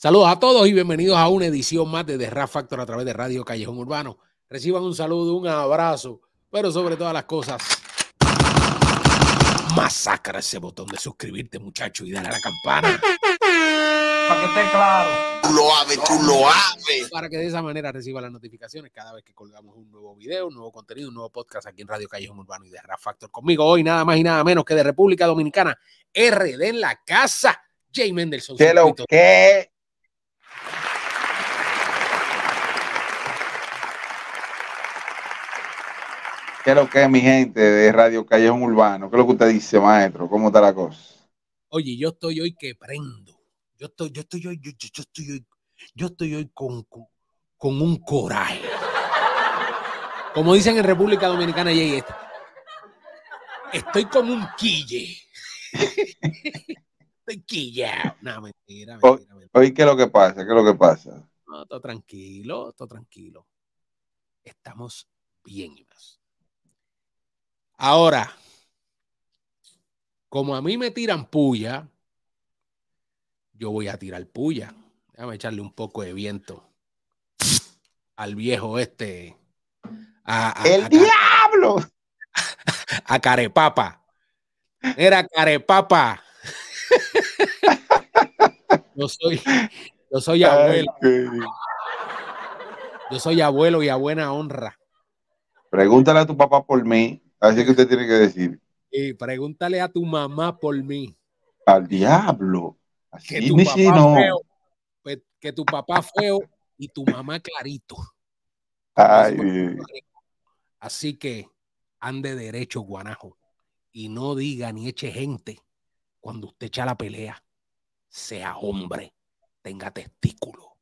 Saludos a todos y bienvenidos a una edición más de The Rap Factor a través de Radio Callejón Urbano. Reciban un saludo, un abrazo, pero sobre todas las cosas, masacra ese botón de suscribirte, muchacho, y dale a la campana. Para que esté claro. Tú lo ames, tú lo ames. Para que de esa manera reciba las notificaciones cada vez que colgamos un nuevo video, un nuevo contenido, un nuevo podcast aquí en Radio Callejón Urbano y de Rap Factor. Conmigo hoy nada más y nada menos que de República Dominicana, RD en la casa, Jay Mendelssohn. ¿Qué lo que? ¿Qué es lo que es mi gente de Radio Callejón Urbano? ¿Qué es lo que usted dice, maestro? ¿Cómo está la cosa? Oye, yo estoy hoy que prendo. Yo estoy, yo estoy hoy, yo, yo- yo estoy hoy, yo estoy hoy con, con, con un coraje. Como dicen en República Dominicana, Jay, est- estoy con un quille. estoy quillado. No, mentira, mentira, mentira. Hoy, ¿qué es lo que pasa? ¿Qué es lo que pasa? No, todo tranquilo, todo tranquilo. Estamos bien y más. Ahora, como a mí me tiran puya, yo voy a tirar puya. Déjame echarle un poco de viento al viejo este. A, a- ¡El a- diablo! a Carepapa. Era Carepapa. Yo soy, yo soy abuelo, yo soy abuelo y a buena honra. Pregúntale a tu papá por mí. Así que usted tiene que decir. Y pregúntale a tu mamá por mí. Al diablo. Que Así tu ni papá si no. feo, pe- que tu papá feo y tu mamá clarito. Ay, Así que ande derecho, guanajo. Y no diga ni eche gente cuando usted echa la pelea. Sea hombre, tenga testículo.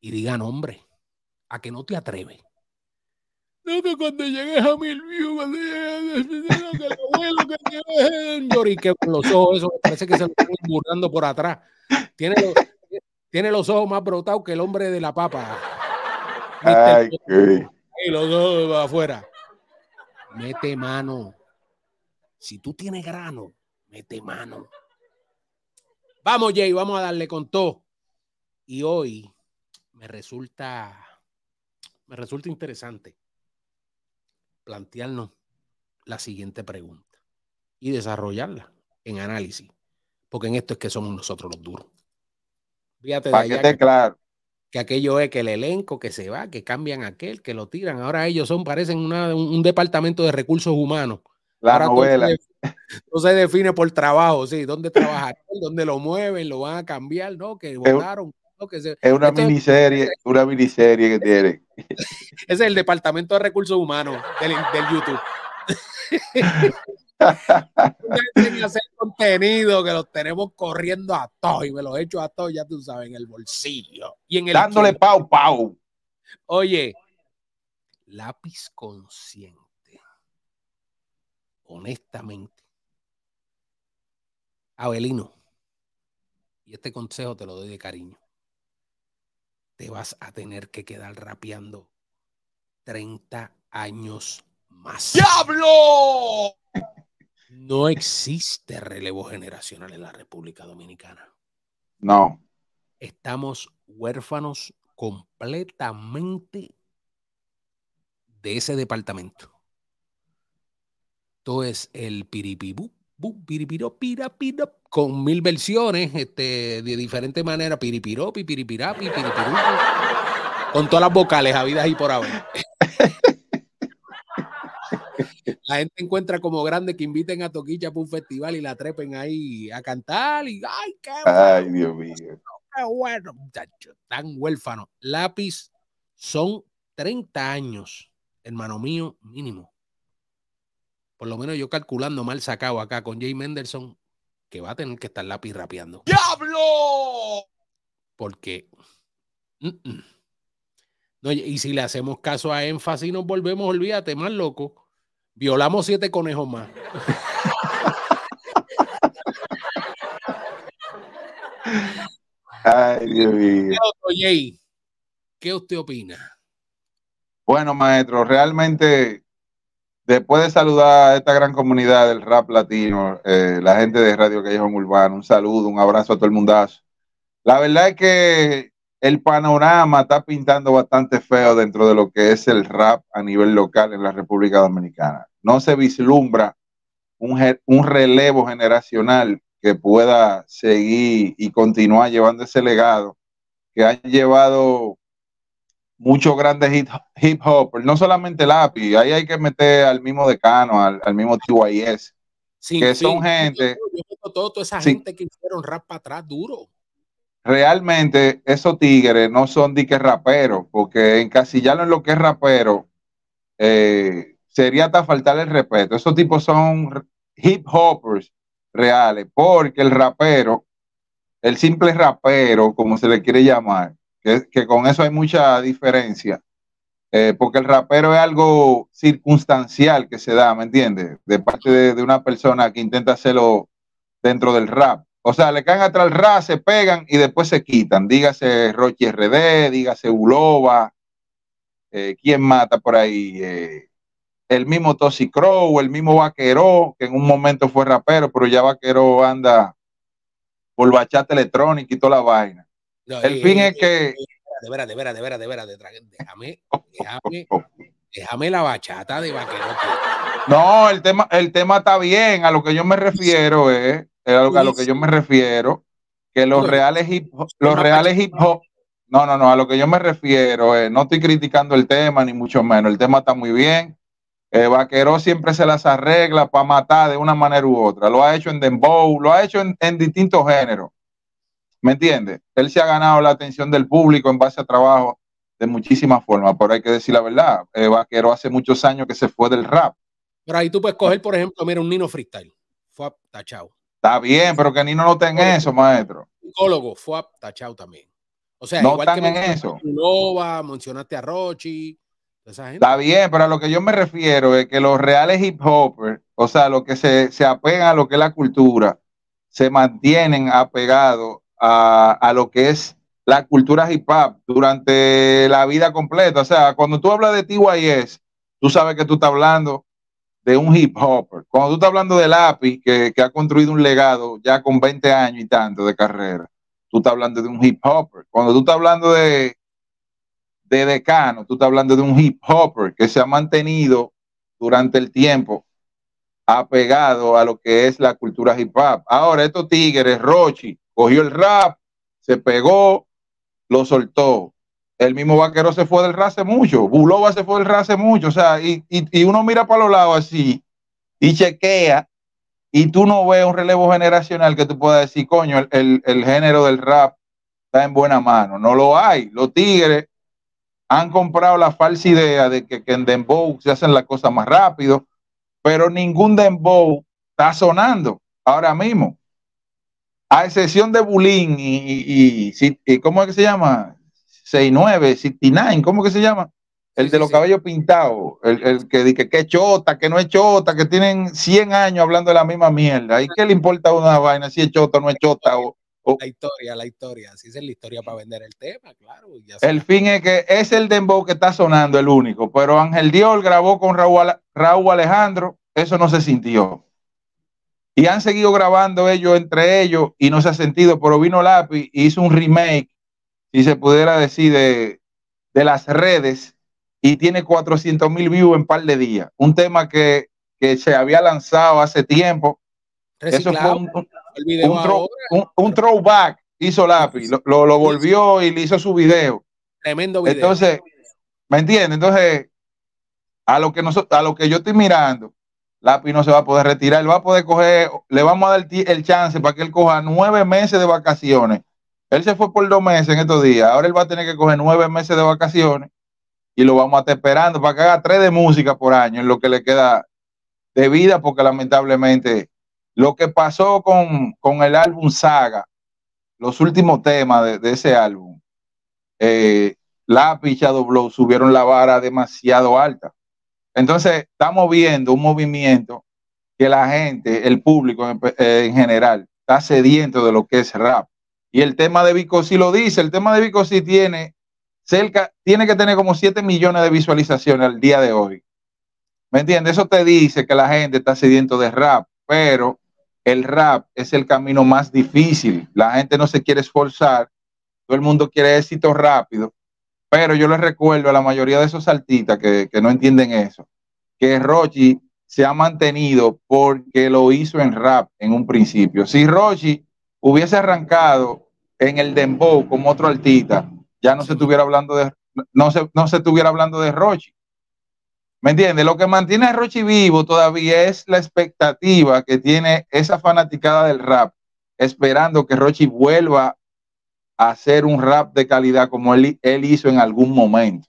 Y diga nombre. A que no te atreves. No, que cuando llegues a mil views, cuando llegues a que el abuelo que llegue, llorique con los ojos, eso parece que se lo están burlando por atrás. Tiene los, tiene los ojos más brotados que el hombre de la papa. Ay, qué- y los dos afuera. Mete mano. Si tú tienes grano, mete mano. Vamos, Jay, vamos a darle con todo. Y hoy me resulta, me resulta interesante plantearnos la siguiente pregunta y desarrollarla en análisis, porque en esto es que somos nosotros los duros. Fíjate de que claro. que aquello es que el elenco que se va, que cambian aquel, que lo tiran. Ahora ellos son, parecen una- un, un departamento de recursos humanos. La Ahora todo novela. se define- todo se define por trabajo, sí, dónde trabajar, dónde lo mueven, lo van a cambiar, ¿no? Que votaron, ¿no? Que se- Es una es- miniserie, una miniserie que tiene. ese es el departamento de recursos humanos del, del YouTube. Dejen hacer contenido que los tenemos corriendo a todos y me los echo a todos, ya tú sabes, en el bolsillo y en el Dándole pau, pau. Oye, lápiz consciente. Honestamente. Abelino, y este consejo te lo doy de cariño. Te vas a tener que quedar rapeando 30 años más. ¡Diablo! No existe relevo generacional en la República Dominicana. No. estamos huérfanos completamente de ese departamento. Todo es el piripibú, con mil versiones, este, de diferentes maneras, piripiropi, piripirapi, piripirupo, con todas las vocales habidas y por haber. La gente encuentra como grande que inviten a Toquicha para un festival y la trepen ahí a cantar y ¡ay, qué Ay, Dios mío. Qué bueno, muchachos, tan huérfanos. Lápiz son 30 años, hermano mío, mínimo. Por lo menos yo calculando mal sacado acá con Jay Mendelssohn, que va a tener que estar lápiz rapeando. ¡Diablo! Porque. mm, mm. No, y si le hacemos caso a énfasis, nos volvemos, olvídate, más loco. Violamos siete conejos más. Ay, Dios mío. Jay, ¿qué usted opina? Bueno, maestro, realmente, después de saludar a esta gran comunidad del rap latino, eh, la gente de Radio Callejón Urbano, un saludo, un abrazo a todo el mundazo. la verdad es que el panorama está pintando bastante feo dentro de lo que es el rap a nivel local en la República Dominicana. No se vislumbra un, un relevo generacional que pueda seguir y continuar llevando ese legado que han llevado muchos grandes hip, hip hoppers, no solamente Lápiz, ahí hay que meter al mismo Decano, al, al mismo TYS, Sin que fin. son gente- Yo meto todo, toda esa Sí. gente que hicieron rap para atrás duro. realmente esos tigres no son dique raperos, porque encasillarlo en lo que es rapero eh, sería hasta faltarle el respeto. Esos tipos son hip hoppers reales, porque el rapero, el simple rapero, como se le quiere llamar, que, con eso hay mucha diferencia, eh, porque el rapero es algo circunstancial que se da, ¿me entiendes? De parte de, de una persona que intenta hacerlo dentro del rap. O sea, le caen atrás el rap, se pegan y después se quitan. Dígase Rochi RD, dígase Ulova, eh, ¿quién mata por ahí? Eh, el mismo Tosi Crow, el mismo Vaquero, que en un momento fue rapero, pero ya Vaquero anda por bachata electrónica y toda la vaina. No, El eh, fin eh, es que... eh, De veras, de veras, de veras, de veras, de veras, Déjame, déjame, déjame la bachata de vaquero. No, el tema, el tema está bien. A lo que yo me refiero es, a lo, a lo que yo me refiero, que los reales hip los reales hip hop, no, no, no, a lo que yo me refiero es, no estoy criticando el tema, ni mucho menos. El tema está muy bien. Eh, Vaquero siempre se las arregla para matar de una manera u otra. Lo ha hecho en Dembow, lo ha hecho en, en distintos géneros. ¿Me entiendes? Él se ha ganado la atención del público en base a trabajo de muchísimas formas, pero hay que decir la verdad. Eh, Vaquero hace muchos años que se fue del rap. Pero ahí tú puedes coger, por ejemplo, mira, un Nino Freestyle. Fue tachado. Está bien, pero que Nino no está en eso, maestro. Psicólogo fue tachado también. O sea, No igual están que en eso. Nova, mencionaste a Rochi, toda esa gente. Está bien, pero a lo que yo me refiero es que los reales hip hoppers, o sea, los que se, se apegan a lo que es la cultura, se mantienen apegados a, a lo que es la cultura hip hop durante la vida completa. O sea, cuando tú hablas de TYS, tú sabes que tú estás hablando de un hip hopper. Cuando tú estás hablando de Lápiz, que, que ha construido un legado ya con 20 años y tanto de carrera, tú estás hablando de un hip hopper. Cuando tú estás hablando de, de Decano, tú estás hablando de un hip hopper que se ha mantenido durante el tiempo apegado a lo que es la cultura hip hop. Ahora, estos tigres, Rochi, cogió el rap, se pegó, lo soltó. El mismo vaquero se fue del rap hace mucho, Bulova se fue del rap hace mucho, o sea, y, y, y uno mira para los lados así y chequea y tú no ves un relevo generacional que tú puedas decir, coño, el, el, el género del rap está en buena mano. No lo hay. Los tigres han comprado la falsa idea de que, que en Dembow se hacen las cosas más rápido, pero ningún Dembow está sonando ahora mismo. A excepción de Bulín y, y, y, y ¿cómo es que se llama? 69, 69, ¿cómo que se llama? El Sí, de los sí. cabellos pintados, el, el que dice que es chota, que no es chota, que tienen 100 años hablando de la misma mierda. ¿Y qué le importa a una vaina si es chota o no es chota? O, o- La historia, la historia. Así es la historia para vender el tema, claro. ya El fin es que es el dembow que está sonando, el único. Pero Ángel Dior grabó con Raúl, Raúl Alejandro, eso no se sintió. Y han seguido grabando ellos entre ellos y no se ha sentido. Pero vino Lápiz y hizo un remake, si se pudiera decir, de, de las redes y tiene 400 mil views en par de días. Un tema que, que se había lanzado hace tiempo. Eso fue un, un- un, throw- throwback, hizo Lápiz, lo, lo- lo volvió y le hizo su video. tremendo video. Entonces, ¿me entiendes? Entonces, a lo que nosotros, a lo que yo estoy mirando, Lápiz no se va a poder retirar, él va a poder coger, le vamos a dar el chance para que él coja nueve meses de vacaciones. Él se fue por dos meses en estos días, ahora él va a tener que coger nueve meses de vacaciones y lo vamos a estar esperando para que haga tres de música por año en lo que le queda de vida, porque lamentablemente lo que pasó con, con el álbum Saga, los últimos temas de, de ese álbum, eh, Lápiz y Shadow Blow subieron la vara demasiado alta. Entonces, estamos viendo un movimiento que la gente, el público en, eh, en general, está sediento de lo que es rap. Y el tema de Vico sí lo dice, el tema de Vico sí tiene cerca, tiene que tener como 7 millones de visualizaciones al día de hoy. ¿Me entiendes? Eso te dice que la gente está sediento de rap, pero el rap es el camino más difícil. La gente no se quiere esforzar, todo el mundo quiere éxito rápido, pero yo les recuerdo a la mayoría de esos artistas que, que no entienden eso, que Rochi se ha mantenido porque lo hizo en rap en un principio. Si Rochi hubiese arrancado en el dembow como otro artista, ya no se estuviera hablando de no se, no se estuviera hablando de Rochi. ¿Me entiendes? Lo que mantiene a Rochi vivo todavía es la expectativa que tiene esa fanaticada del rap, esperando que Rochi vuelva hacer un rap de calidad como él, él hizo en algún momento.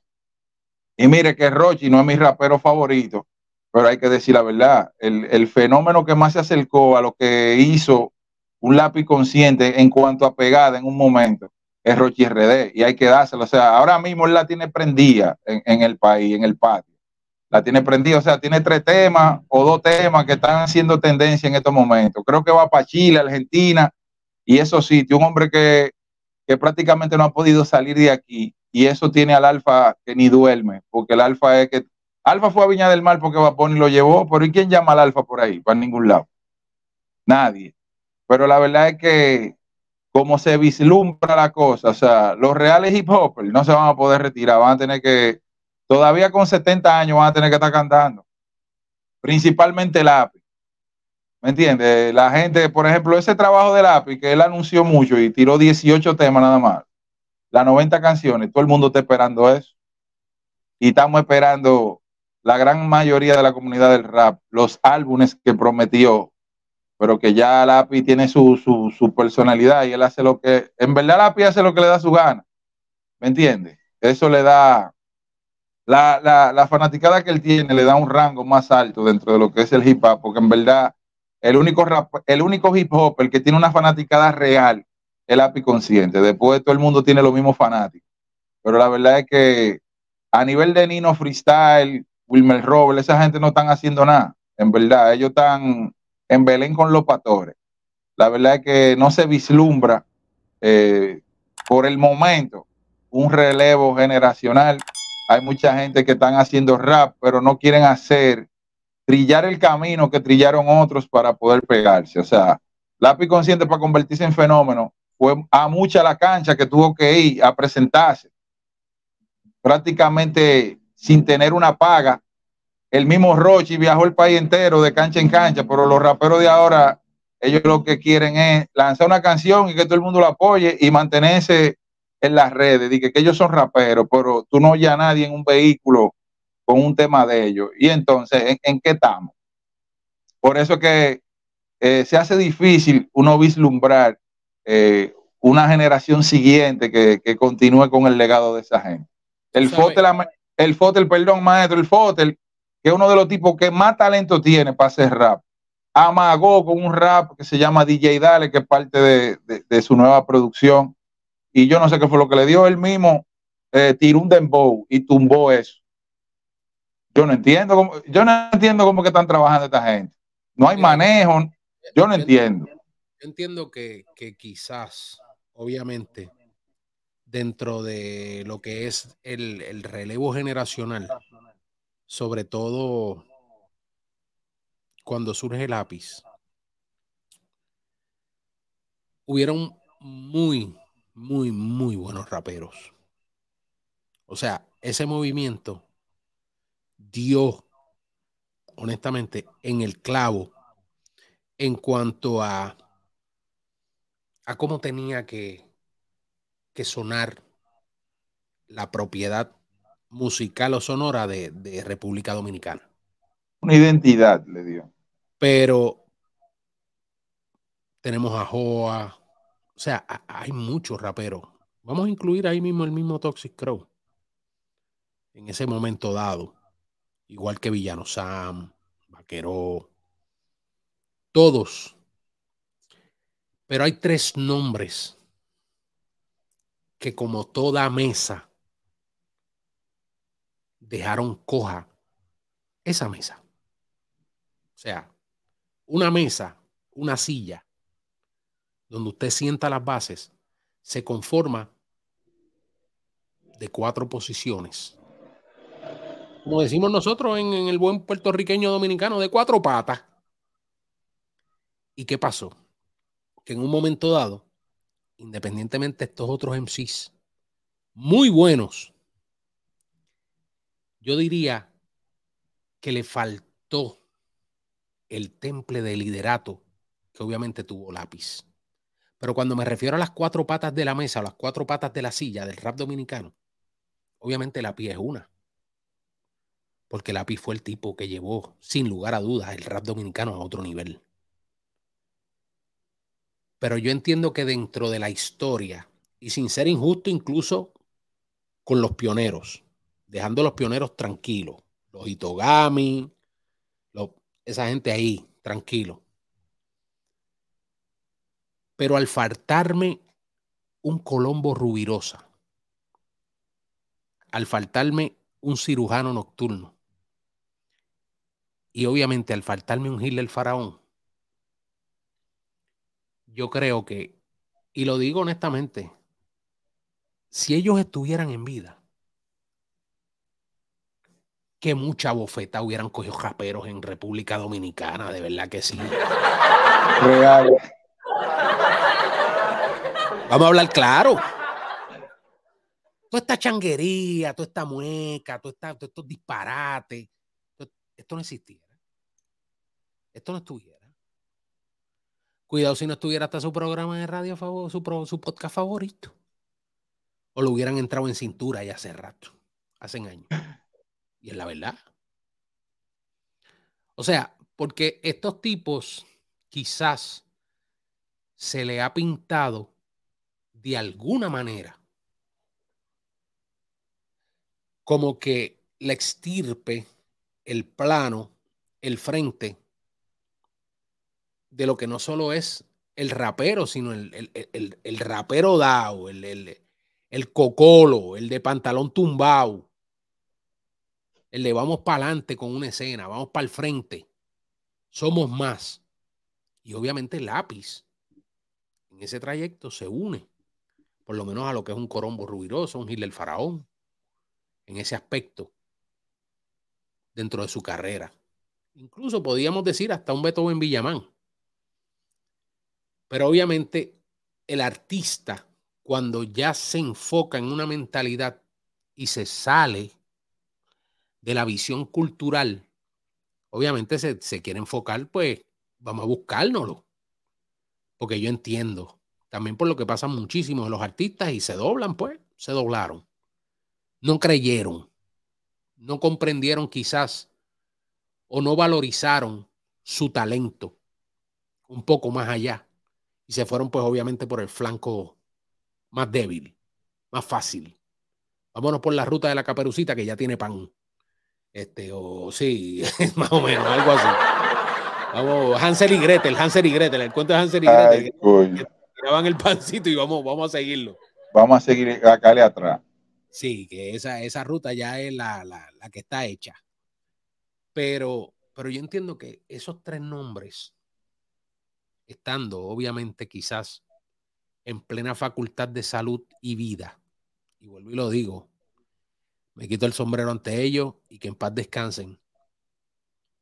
Y mire que Rochi no es mi rapero favorito, pero hay que decir la verdad, el, fenómeno que más se acercó a lo que hizo un lápiz consciente en cuanto a pegada en un momento es Rochi RD y hay que dárselo. O sea, ahora mismo él la tiene prendida en, el país, en el patio. La tiene prendida, o sea, tiene tres temas o dos temas que están haciendo tendencia en estos momentos. Creo que va para Chile, Argentina y esos sitios. Un hombre que, prácticamente no ha podido salir de aquí y eso tiene al alfa que ni duerme, porque el alfa es que Alfa fue a Viña del Mar porque Vaponi lo llevó, pero ¿y quién llama al Alfa por ahí? Para ningún lado. Nadie. Pero la verdad es que como se vislumbra la cosa, o sea, los reales hip hop no se van a poder retirar, van a tener que, todavía con 70 años van a tener que estar cantando. Principalmente el API. ¿Me entiendes? La gente, por ejemplo, ese trabajo del API que él anunció mucho y tiró 18 temas nada más, las 90 canciones, todo el mundo está esperando eso. Y estamos esperando la gran mayoría de la comunidad del rap, los álbumes que prometió, pero que ya Lapi tiene su, su, personalidad y él hace lo que, en verdad Lapi hace lo que le da su gana, ¿me entiendes? Eso le da, la, la, la, fanaticada que él tiene le da un rango más alto dentro de lo que es el hip hop, porque en verdad el único, rap, el único hip hop, el que tiene una fanaticada real, es Lapi consciente, después todo el mundo tiene los mismos fanáticos, pero la verdad es que a nivel de Nino Freestyle, Wilmer Robles, esa gente no están haciendo nada, en verdad, ellos están en Belén con los pastores. La verdad es que no se vislumbra eh, por el momento un relevo generacional. Hay mucha gente que están haciendo rap, pero no quieren hacer, trillar el camino que trillaron otros para poder pegarse. O sea, lápiz consciente para convertirse en fenómeno fue a mucha la cancha que tuvo que ir a presentarse. Prácticamente sin tener una paga. El mismo Rochi viajó el país entero de cancha en cancha, pero los raperos de ahora, ellos lo que quieren es lanzar una canción y que todo el mundo la apoye y mantenerse en las redes. Dije que ellos son raperos, pero tú no oyes a nadie en un vehículo con un tema de ellos. Y entonces, ¿en, qué estamos? Por eso que eh, se hace difícil uno vislumbrar eh, una generación siguiente que, continúe con el legado de esa gente. El Fotel, el Fotel, perdón, maestro, el Fotel, que es uno de los tipos que más talento tiene para hacer rap. Amagó con un rap que se llama DJ Dale, que es parte de, su nueva producción. Y yo no sé qué fue lo que le dio él mismo. Eh, tiró un dembow y tumbó eso. Yo no entiendo cómo, yo no entiendo cómo que están trabajando esta gente. No hay manejo. Yo no entiendo. Yo entiendo que, que quizás, obviamente, dentro de lo que es el, relevo generacional, sobre todo cuando surge el lápiz, hubieron muy, muy, muy buenos raperos. O sea, ese movimiento dio, honestamente, en el clavo en cuanto a, a cómo tenía que, que sonar la propiedad musical o sonora de, República Dominicana. Una identidad le dio. Pero tenemos a Joa, o sea, hay muchos raperos. Vamos a incluir ahí mismo el mismo Toxic Crow. En ese momento dado. Igual que Villano Sam, Vaquero. Todos. Pero hay tres nombres que como toda mesa dejaron coja esa mesa. O sea, una mesa, una silla, donde usted sienta las bases, se conforma de cuatro posiciones. Como decimos nosotros en, el buen puertorriqueño dominicano, de cuatro patas. ¿Y qué pasó? Que en un momento dado, independientemente de estos otros MCs, muy buenos, yo diría que le faltó el temple de liderato que obviamente tuvo lápiz. Pero cuando me refiero a las cuatro patas de la mesa, o las cuatro patas de la silla del rap dominicano, obviamente lápiz es una. Porque lápiz fue el tipo que llevó, sin lugar a dudas, el rap dominicano a otro nivel. Pero yo entiendo que dentro de la historia, y sin ser injusto incluso con los pioneros, dejando a los pioneros tranquilos, los Itogami, esa gente ahí, tranquilo. Pero al faltarme un Colombo Rubirosa, al faltarme un cirujano nocturno, y obviamente al faltarme un Gil del Faraón, yo creo que, y lo digo honestamente, si ellos estuvieran en vida, que mucha bofeta hubieran cogido raperos en República Dominicana, de verdad que sí. Real. Vamos a hablar claro. Toda esta changuería, toda esta mueca, todo estos disparates, esto no existiera. Esto no estuviera. Cuidado si no estuviera hasta su programa de radio, su, su podcast favorito. O lo hubieran entrado en cintura ya hace rato, hace años. Y es la verdad. O sea, porque estos tipos quizás se le ha pintado de alguna manera como que la extirpe, el plano, el frente de lo que no solo es el rapero, sino el, el, rapero dao, el, el, cocolo, el de pantalón tumbao, el de vamos para adelante con una escena, vamos para el frente, somos más. Y obviamente el lápiz en ese trayecto se une, por lo menos a lo que es un Corombo Rubiroso, un Gil del Faraón, en ese aspecto, dentro de su carrera. Incluso podríamos decir hasta un Beethoven Villamán. Pero obviamente el artista, cuando ya se enfoca en una mentalidad y se sale de la visión cultural, obviamente se, quiere enfocar, pues vamos a buscárnoslo. Porque yo entiendo, también por lo que pasa muchísimo de los artistas y se doblan, pues, se doblaron. No creyeron, no comprendieron quizás o no valorizaron su talento un poco más allá y se fueron pues obviamente por el flanco más débil, más fácil. Vámonos por la ruta de la caperucita que ya tiene pan. Este, o sí, más o menos, algo así. Vamos, Hansel y Gretel, Hansel y Gretel, el cuento de Hansel y Gretel. Ay, tiraban el pancito y vamos, vamos a seguirlo. Vamos a seguir acá atrás. Sí, que esa, esa ruta ya es la, la, la que está hecha. Pero, pero yo entiendo que esos tres nombres estando obviamente quizás en plena facultad de salud y vida. Y vuelvo y lo digo, me quito el sombrero ante ellos y que en paz descansen.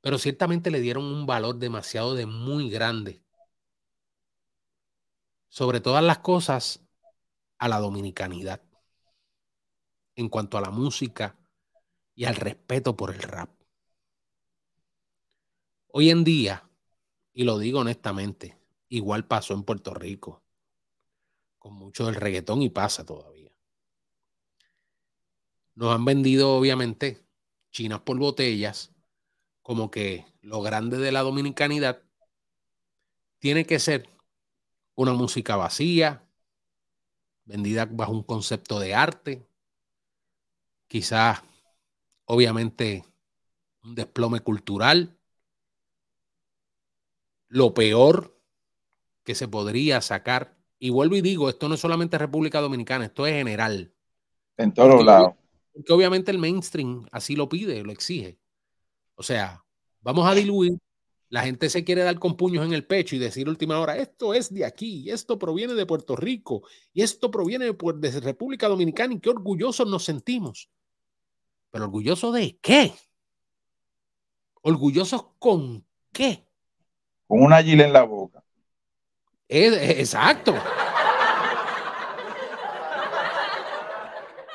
Pero ciertamente le dieron un valor demasiado de muy grande. Sobre todas las cosas, a la dominicanidad. En cuanto a la música y al respeto por el rap. Hoy en día, y lo digo honestamente, Igual pasó en Puerto Rico, con mucho del reggaetón y pasa todavía. Nos han vendido, obviamente, chinas por botellas, como que lo grande de la dominicanidad tiene que ser una música vacía, vendida bajo un concepto de arte, quizás, obviamente, un desplome cultural. Lo peor que se podría sacar. Y vuelvo y digo, esto no es solamente República Dominicana, esto es general. En todos lados. Porque obviamente el mainstream así lo pide, lo exige. O sea, vamos a diluir. La gente se quiere dar con puños en el pecho y decir última hora, esto es de aquí, esto proviene de Puerto Rico, y esto proviene de, de República Dominicana, y qué orgullosos nos sentimos. Pero orgullosos de qué? ¿Orgullosos con qué? con una gila en la boca. Es- es- exacto.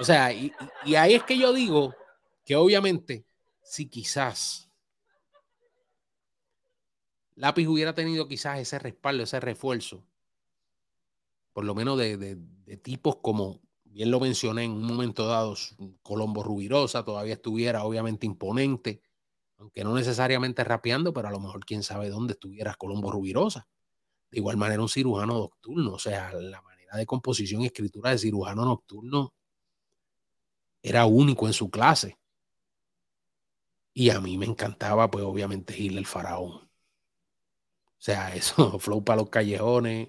O sea, y ahí es que yo digo que obviamente, si quizás Lápiz hubiera tenido quizás ese respaldo, ese refuerzo, por lo menos de, de- de tipos como, bien lo mencioné en un momento dado, Colombo Rubirosa todavía estuviera obviamente imponente, aunque no necesariamente rapeando, pero a lo mejor quién sabe dónde estuviera Colombo Rubirosa. De igual manera, un cirujano nocturno, o sea, la manera de composición y escritura de cirujano nocturno era único en su clase. Y a mí me encantaba, pues obviamente, Gil el Faraón. O sea, eso, flow para los callejones,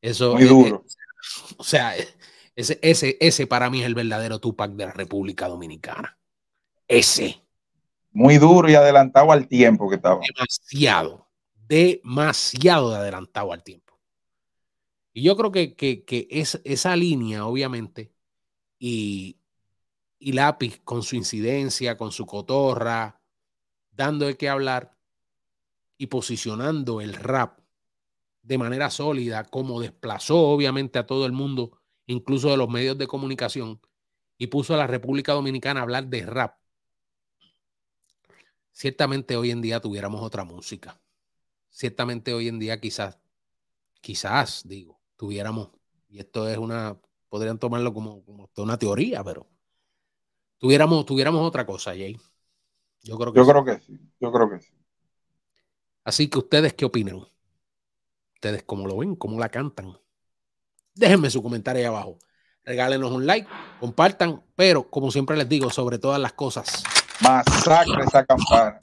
eso. Muy duro. eh, o sea, ese, ese, ese para mí es el verdadero Tupac de la República Dominicana. Ese. Muy duro y adelantado al tiempo que estaba. demasiado, demasiado de adelantado al tiempo. Y yo creo que, que, que es, esa línea, obviamente, y, y Lápiz con su incidencia, con su cotorra, dando de qué hablar y posicionando el rap de manera sólida, como desplazó obviamente a todo el mundo, incluso de los medios de comunicación, y puso a la República Dominicana a hablar de rap ciertamente hoy en día tuviéramos otra música. Ciertamente hoy en día quizás, quizás, digo, tuviéramos, y esto es una, podrían tomarlo como, como una teoría, pero tuviéramos, tuviéramos otra cosa, Jay. Yo creo que Yo sí. creo que sí, yo creo que sí. Así que ustedes, ¿qué opinan? Ustedes, ¿cómo lo ven? ¿Cómo la cantan? Déjenme su comentario ahí abajo. Regálenos un like, compartan, pero como siempre les digo, sobre todas las cosas, Masacre esa campana.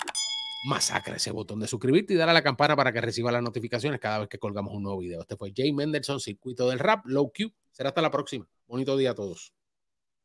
masacre ese botón de suscribirte y darle a la campana para que reciba las notificaciones cada vez que colgamos un nuevo video. Este fue Jay Mendelssohn, Circuito del Rap, Low Q. Será hasta la próxima. Bonito día a todos.